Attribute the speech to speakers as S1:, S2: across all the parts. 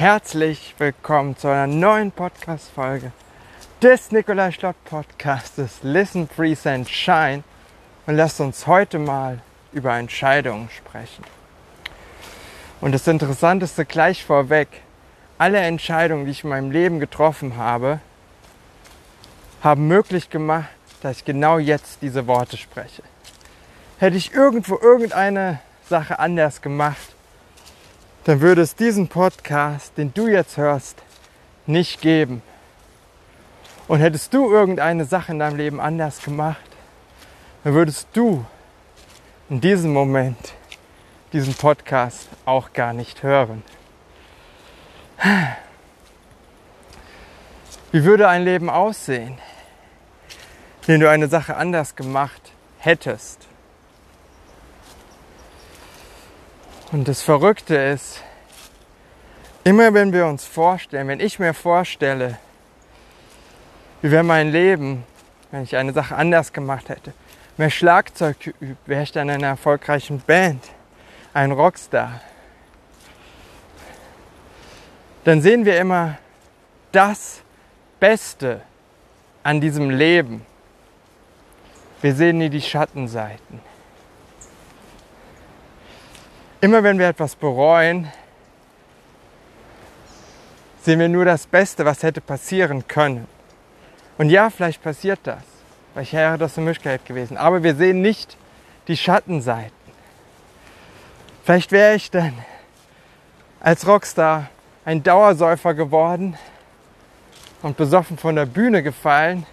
S1: Herzlich willkommen zu einer neuen Podcast-Folge des Nikolai Schlott Podcastes Listen, Present, Shine und lasst uns heute mal über Entscheidungen sprechen. Und das Interessanteste gleich vorweg, alle Entscheidungen, die ich in meinem Leben getroffen habe, haben möglich gemacht, dass ich genau jetzt diese Worte spreche. Hätte ich irgendwo irgendeine Sache anders gemacht, dann würde es diesen Podcast, den du jetzt hörst, nicht geben. Und hättest du irgendeine Sache in deinem Leben anders gemacht, dann würdest du in diesem Moment diesen Podcast auch gar nicht hören. Wie würde ein Leben aussehen, wenn du eine Sache anders gemacht hättest? Und das Verrückte ist, immer wenn wir uns vorstellen, wenn ich mir vorstelle, wie wäre mein Leben, wenn ich eine Sache anders gemacht hätte, mehr Schlagzeug geübt, wäre ich dann in einer erfolgreichen Band, ein Rockstar. Dann sehen wir immer das Beste an diesem Leben. Wir sehen nie die Schattenseiten. Immer wenn wir etwas bereuen, sehen wir nur das Beste, was hätte passieren können. Und ja, vielleicht passiert das. Vielleicht wäre das eine Möglichkeit gewesen. Aber wir sehen nicht die Schattenseiten. Vielleicht wäre ich dann als Rockstar ein Dauersäufer geworden und besoffen von der Bühne gefallen.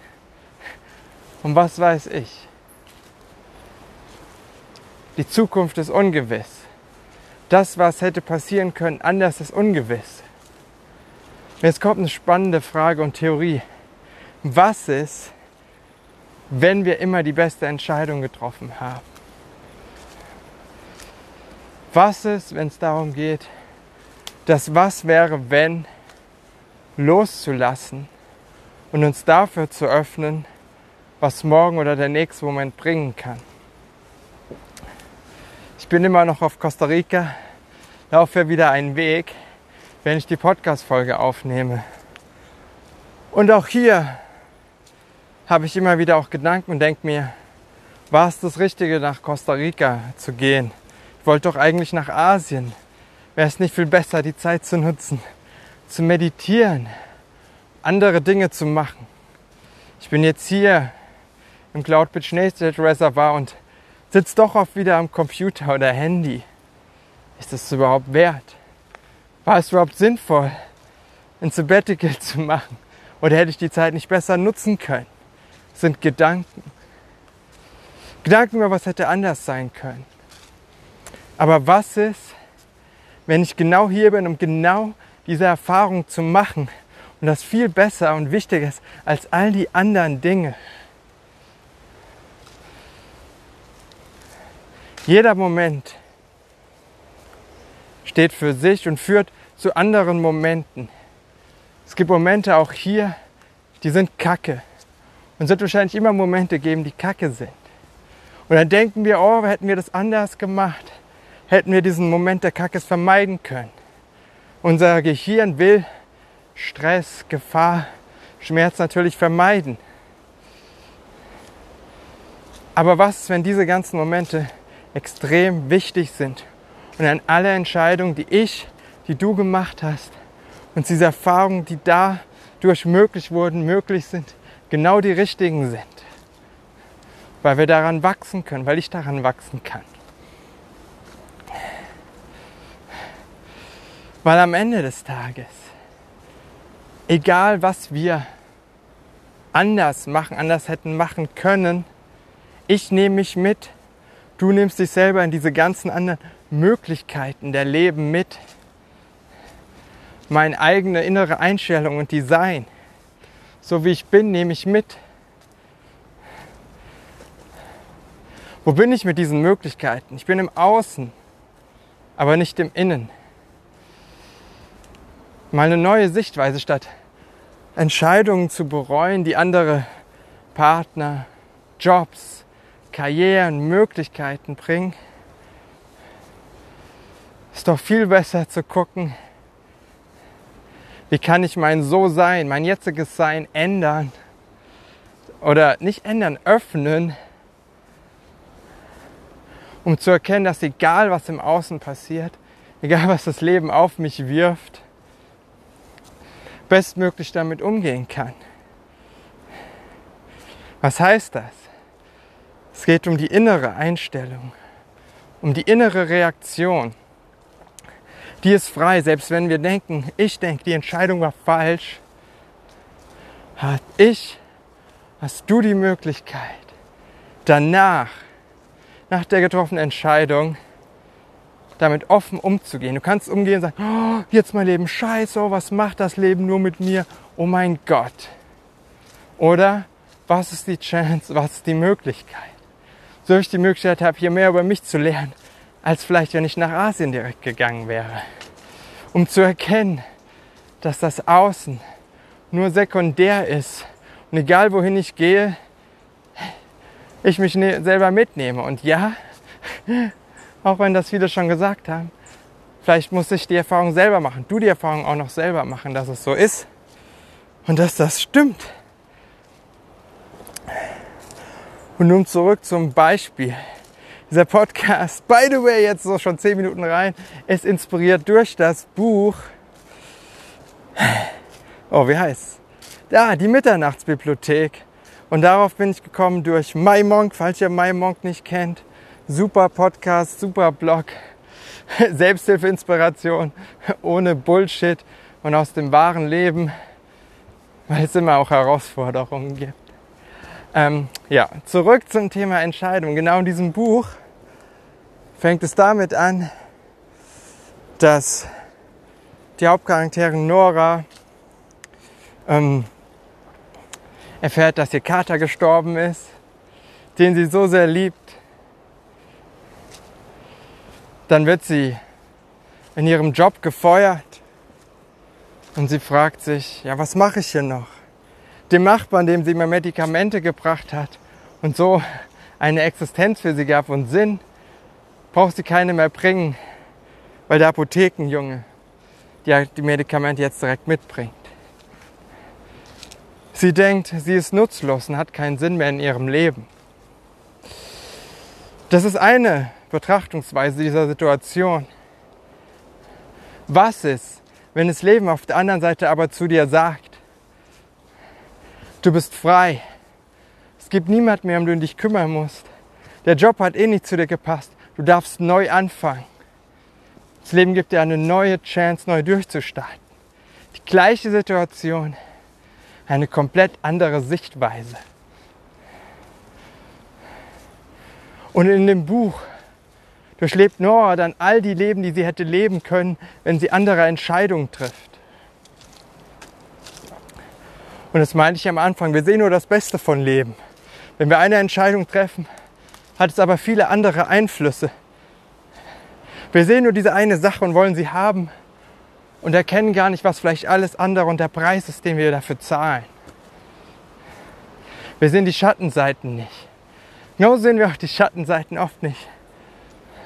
S1: Und was weiß ich. Die Zukunft ist ungewiss das, was hätte passieren können, anders ist ungewiss. Jetzt kommt eine spannende Frage und Theorie. Was ist, wenn wir immer die beste Entscheidung getroffen haben? Was ist, wenn es darum geht, das Was wäre, wenn loszulassen und uns dafür zu öffnen, was morgen oder der nächste Moment bringen kann? Ich bin immer noch auf Costa Rica, laufe wieder einen Weg, wenn ich die Podcast-Folge aufnehme. Und auch hier habe ich immer wieder auch Gedanken und denke mir, war es das Richtige, nach Costa Rica zu gehen? Ich wollte doch eigentlich nach Asien. Wäre es nicht viel besser, die Zeit zu nutzen, zu meditieren, andere Dinge zu machen? Ich bin jetzt hier im Cloud Beach Nature Reservoir und sitze doch oft wieder am Computer oder Handy. Ist das überhaupt wert? War es überhaupt sinnvoll, ein Sabbatical zu machen? Oder hätte ich die Zeit nicht besser nutzen können? Das sind Gedanken. Gedanken über was hätte anders sein können. Aber was ist, wenn ich genau hier bin, um genau diese Erfahrung zu machen und das viel besser und wichtiger ist als all die anderen Dinge? Jeder Moment steht für sich und führt zu anderen Momenten. Es gibt Momente auch hier, die sind kacke. Und es wird wahrscheinlich immer Momente geben, die kacke sind. Und dann denken wir, oh, hätten wir das anders gemacht, hätten wir diesen Moment der Kackes vermeiden können. Unser Gehirn will Stress, Gefahr, Schmerz natürlich vermeiden. Aber was, wenn diese ganzen Momente extrem wichtig sind. Und an alle Entscheidungen, die ich, die du gemacht hast und diese Erfahrungen, die dadurch möglich wurden, möglich sind, genau die richtigen sind. Weil wir daran wachsen können, weil ich daran wachsen kann. Weil am Ende des Tages, egal was wir anders machen, anders hätten machen können, ich nehme mich mit Du nimmst dich selber in diese ganzen anderen Möglichkeiten der Leben mit. Meine eigene innere Einstellung und Design. So wie ich bin, nehme ich mit. Wo bin ich mit diesen Möglichkeiten? Ich bin im Außen, aber nicht im Innen. Mal eine neue Sichtweise statt Entscheidungen zu bereuen, die andere Partner, Jobs, Karrieren, Möglichkeiten bringen, ist doch viel besser zu gucken, Wie kann ich mein So-Sein, mein jetziges Sein ändern? Oder nicht ändern, öffnen, um zu erkennen, dass egal was im Außen passiert, egal was das Leben auf mich wirft, bestmöglich damit umgehen kann. Was heißt das? Es geht um die innere Einstellung, um die innere Reaktion. Die ist frei, selbst wenn wir denken, ich denke, die Entscheidung war falsch, hat ich, hast du die Möglichkeit, danach, nach der getroffenen Entscheidung, damit offen umzugehen. Du kannst umgehen und sagen, oh, jetzt mein Leben scheiße, oh, was macht das Leben nur mit mir? Oh mein Gott. Oder was ist die Chance, was ist die Möglichkeit? So ich die Möglichkeit habe, hier mehr über mich zu lernen, als vielleicht, wenn ich nach Asien direkt gegangen wäre. Um zu erkennen, dass das Außen nur sekundär ist und egal wohin ich gehe, ich mich ne selber mitnehme. Und ja, auch wenn das viele schon gesagt haben, vielleicht muss ich die Erfahrung selber machen, du die Erfahrung auch noch selber machen, dass es so ist und dass das stimmt. Und nun zurück zum Beispiel. Dieser Podcast, by the way, jetzt so schon zehn Minuten rein, ist inspiriert durch das Buch. Oh, wie heißt Ja, die Mitternachtsbibliothek. Und darauf bin ich gekommen durch MyMonk, falls ihr MyMonk nicht kennt. Super Podcast, super Blog, Selbsthilfe-Inspiration, ohne Bullshit und aus dem wahren Leben, weil es immer auch Herausforderungen gibt. Ähm, ja, zurück zum Thema Entscheidung. Genau in diesem Buch fängt es damit an, dass die Hauptcharakterin Nora ähm, erfährt, dass ihr Kater gestorben ist, den sie so sehr liebt. Dann wird sie in ihrem Job gefeuert und sie fragt sich, ja, was mache ich hier noch? Dem Nachbarn, dem sie mir Medikamente gebracht hat und so eine Existenz für sie gab und Sinn, braucht sie keine mehr bringen, weil der Apothekenjunge die, die Medikamente jetzt direkt mitbringt. Sie denkt, sie ist nutzlos und hat keinen Sinn mehr in ihrem Leben. Das ist eine Betrachtungsweise dieser Situation. Was ist, wenn das Leben auf der anderen Seite aber zu dir sagt, du bist frei, es gibt niemand mehr, um den du dich kümmern musst, der Job hat eh nicht zu dir gepasst, du darfst neu anfangen. Das Leben gibt dir eine neue Chance, neu durchzustarten. Die gleiche Situation eine komplett andere Sichtweise. Und in dem Buch durchlebt Nora dann all die Leben, die sie hätte leben können, wenn sie andere Entscheidungen trifft. Und das meinte ich am Anfang, wir sehen nur das Beste von Leben. Wenn wir eine Entscheidung treffen, hat es aber viele andere Einflüsse. Wir sehen nur diese eine Sache und wollen sie haben und erkennen gar nicht, was vielleicht alles andere und der Preis ist, den wir dafür zahlen. Wir sehen die Schattenseiten nicht. Genau sehen wir auch die Schattenseiten oft nicht.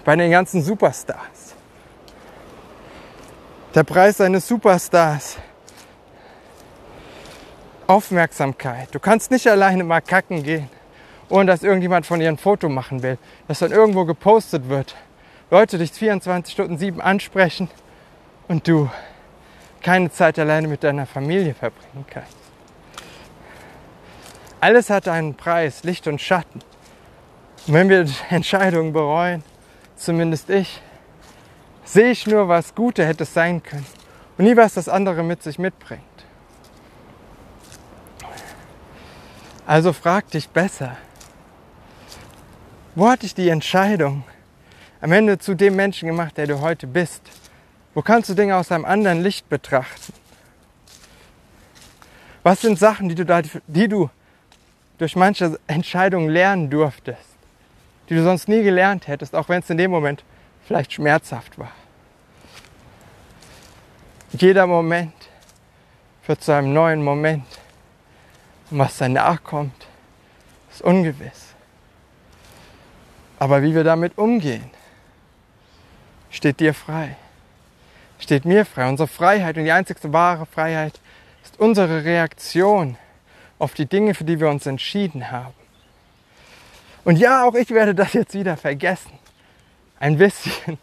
S1: Bei den ganzen Superstars. Der Preis eines Superstars. Aufmerksamkeit. Du kannst nicht alleine mal kacken gehen, ohne dass irgendjemand von dir ein Foto machen will, das dann irgendwo gepostet wird. Leute dich 24 Stunden 7 ansprechen und du keine Zeit alleine mit deiner Familie verbringen kannst. Alles hat einen Preis, Licht und Schatten. Und wenn wir Entscheidungen bereuen, zumindest ich, sehe ich nur, was Gute hätte sein können und nie, was das andere mit sich mitbringt. Also frag dich besser, wo hat dich die Entscheidung am Ende zu dem Menschen gemacht, der du heute bist? Wo kannst du Dinge aus einem anderen Licht betrachten? Was sind Sachen, die du, da, die du durch manche Entscheidungen lernen durftest, die du sonst nie gelernt hättest, auch wenn es in dem Moment vielleicht schmerzhaft war? Jeder Moment führt zu einem neuen Moment. Und was danach kommt, ist ungewiss. Aber wie wir damit umgehen, steht dir frei steht mir frei. Unsere Freiheit und die einzigste wahre Freiheit ist unsere Reaktion auf die Dinge, für die wir uns entschieden haben. Und ja, auch ich werde das jetzt wieder vergessen. Ein bisschen.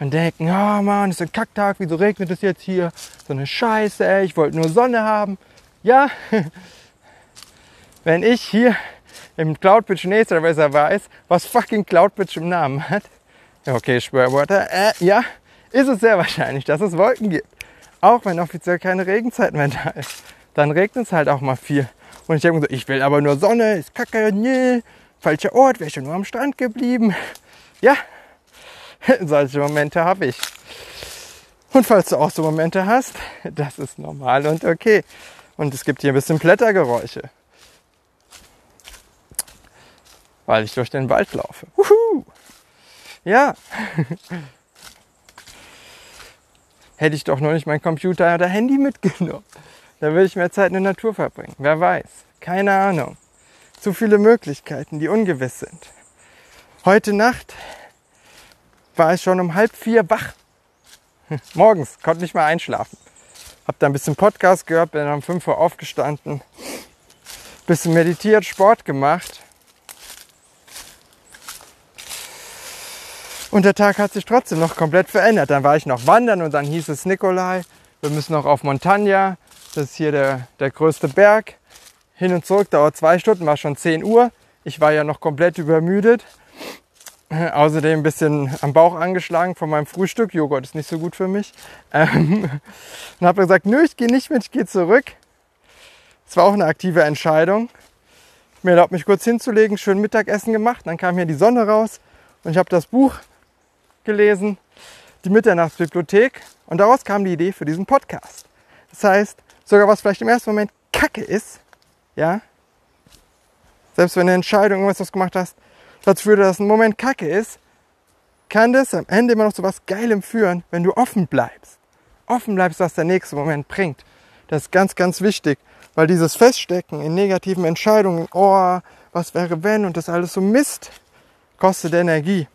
S1: Und denken, oh Mann, ist ein Kacktag, wieso regnet es jetzt hier? So eine Scheiße, ey, ich wollte nur Sonne haben. Ja, wenn ich hier im Cloudbridge Reservoir weiß, was fucking Cloudbridge im Namen hat. Okay, Schwörwörter. Äh, ja, ist es sehr wahrscheinlich, dass es Wolken gibt. Auch wenn offiziell keine Regenzeit mehr da ist. Dann regnet es halt auch mal viel. Und ich denke so, ich will aber nur Sonne, ist kacke, nee, falscher Ort, wäre schon nur am Strand geblieben. Ja, solche Momente habe ich. Und falls du auch so Momente hast, das ist normal und okay. Und es gibt hier ein bisschen Blättergeräusche. Weil ich durch den Wald laufe. Uhu. Ja. Hätte ich doch nur nicht mein Computer oder Handy mitgenommen. Da würde ich mehr Zeit in der Natur verbringen. Wer weiß. Keine Ahnung. Zu viele Möglichkeiten, die ungewiss sind. Heute Nacht war ich schon um halb vier wach. Morgens, konnte nicht mal einschlafen. Hab da ein bisschen Podcast gehört, bin um 5 Uhr aufgestanden, bisschen meditiert, Sport gemacht. Und der Tag hat sich trotzdem noch komplett verändert. Dann war ich noch wandern und dann hieß es Nikolai, wir müssen noch auf Montagna. Das ist hier der, der größte Berg. Hin und zurück dauert zwei Stunden, war schon 10 Uhr. Ich war ja noch komplett übermüdet. Außerdem ein bisschen am Bauch angeschlagen von meinem Frühstück. Joghurt ist nicht so gut für mich. Ähm, und habe gesagt, nö, ich gehe nicht mit, ich gehe zurück. Es war auch eine aktive Entscheidung. Mir erlaubt mich kurz hinzulegen, schön Mittagessen gemacht. Dann kam hier die Sonne raus und ich habe das Buch gelesen, die Mitternachtsbibliothek. Und daraus kam die Idee für diesen Podcast. Das heißt, sogar was vielleicht im ersten Moment Kacke ist, ja, selbst wenn eine Entscheidung irgendwas was gemacht hast, dazu führt, dass ein Moment kacke ist, kann das am Ende immer noch zu was Geilem führen, wenn du offen bleibst. Offen bleibst, was der nächste Moment bringt. Das ist ganz, ganz wichtig, weil dieses Feststecken in negativen Entscheidungen, oh, was wäre wenn und das alles so Mist, kostet Energie.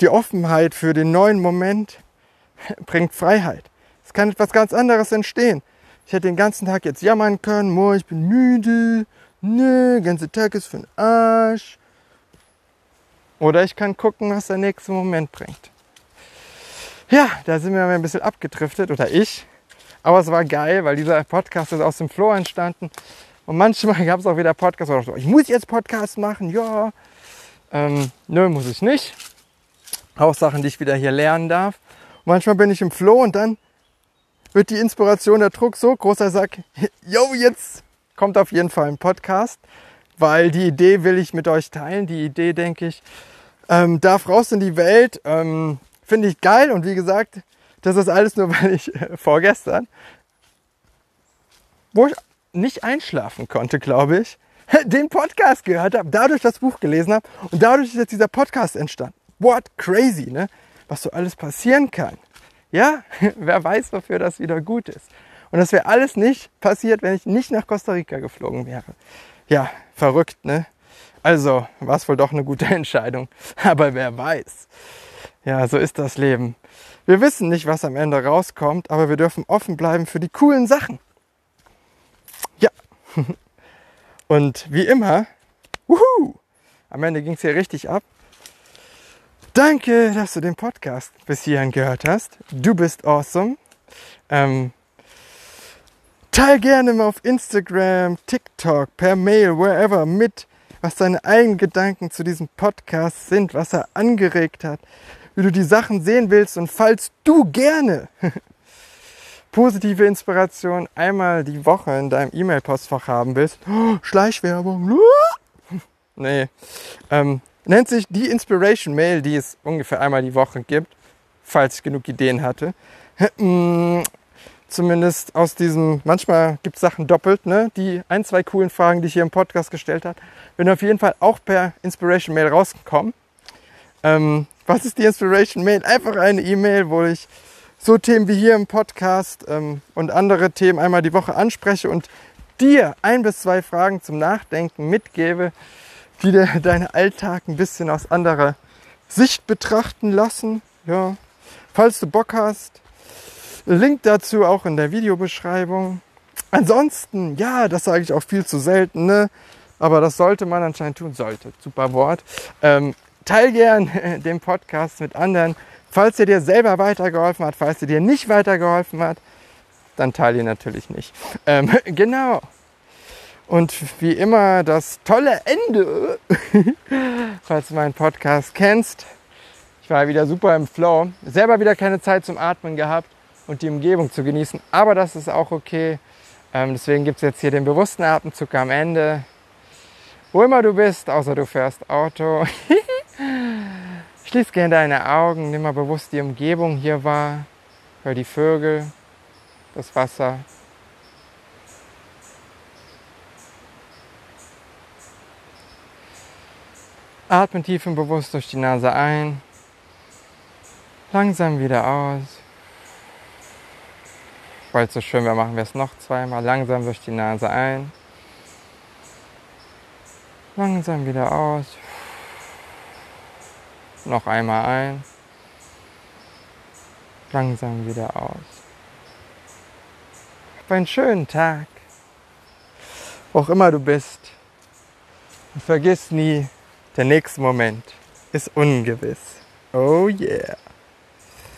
S1: Die Offenheit für den neuen Moment bringt Freiheit. Es kann etwas ganz anderes entstehen. Ich hätte den ganzen Tag jetzt jammern können, oh, ich bin müde, nö, der ganze Tag ist für den Arsch. Oder ich kann gucken, was der nächste Moment bringt. Ja, da sind wir ein bisschen abgedriftet, oder ich. Aber es war geil, weil dieser Podcast ist aus dem Flow entstanden. Und manchmal gab es auch wieder Podcasts, wo ich dachte, ich muss jetzt Podcast machen, ja. Ähm, nö, muss ich nicht. Auch Sachen, die ich wieder hier lernen darf. Und manchmal bin ich im Flow und dann wird die Inspiration, der Druck so groß, dass ich sage, yo, jetzt kommt auf jeden Fall ein Podcast weil die Idee will ich mit euch teilen. Die Idee, denke ich, ähm, darf raus in die Welt. Ähm, Finde ich geil und wie gesagt, das ist alles nur, weil ich äh, vorgestern, wo ich nicht einschlafen konnte, glaube ich, den Podcast gehört habe, dadurch das Buch gelesen habe und dadurch ist jetzt dieser Podcast entstanden. What crazy, ne? Was so alles passieren kann. Ja, wer weiß, wofür das wieder gut ist. Und das wäre alles nicht passiert, wenn ich nicht nach Costa Rica geflogen wäre. Ja, verrückt, ne? Also war es wohl doch eine gute Entscheidung. Aber wer weiß. Ja, so ist das Leben. Wir wissen nicht, was am Ende rauskommt, aber wir dürfen offen bleiben für die coolen Sachen. Ja. Und wie immer, wuhu, am Ende ging es hier richtig ab. Danke, dass du den Podcast bis hierhin gehört hast. Du bist awesome. Ähm, Teil gerne mal auf Instagram, TikTok, per Mail, wherever mit, was deine eigenen Gedanken zu diesem Podcast sind, was er angeregt hat, wie du die Sachen sehen willst und falls du gerne positive Inspiration einmal die Woche in deinem E-Mail-Postfach haben willst, oh, Schleichwerbung, nee, ähm, nennt sich die Inspiration Mail, die es ungefähr einmal die Woche gibt, falls ich genug Ideen hatte. Zumindest aus diesem, manchmal gibt es Sachen doppelt, ne? die ein, zwei coolen Fragen, die ich hier im Podcast gestellt habe, bin auf jeden Fall auch per Inspiration Mail rausgekommen. Ähm, was ist die Inspiration Mail? Einfach eine E-Mail, wo ich so Themen wie hier im Podcast ähm, und andere Themen einmal die Woche anspreche und dir ein bis zwei Fragen zum Nachdenken mitgebe, die dir deinen Alltag ein bisschen aus anderer Sicht betrachten lassen. Ja, falls du Bock hast. Link dazu auch in der Videobeschreibung. Ansonsten, ja, das sage ich auch viel zu selten, ne? aber das sollte man anscheinend tun. Sollte, super Wort. Ähm, teil gern den Podcast mit anderen. Falls er dir selber weitergeholfen hat, falls er dir nicht weitergeholfen hat, dann teile ihn natürlich nicht. Ähm, genau. Und wie immer das tolle Ende, falls du meinen Podcast kennst. Ich war wieder super im Flow. Selber wieder keine Zeit zum Atmen gehabt und die Umgebung zu genießen. Aber das ist auch okay. Ähm, deswegen gibt es jetzt hier den bewussten Atemzug am Ende. Wo immer du bist, außer du fährst Auto. Schließ gerne deine Augen, nimm mal bewusst die Umgebung hier wahr. Hör die Vögel, das Wasser. Atme tief und bewusst durch die Nase ein, langsam wieder aus. Weil es so schön wäre, machen wir es noch zweimal. Langsam durch die Nase ein, langsam wieder aus. Noch einmal ein, langsam wieder aus. Hab einen schönen Tag, wo auch immer du bist. Und vergiss nie, der nächste Moment ist ungewiss. Oh yeah.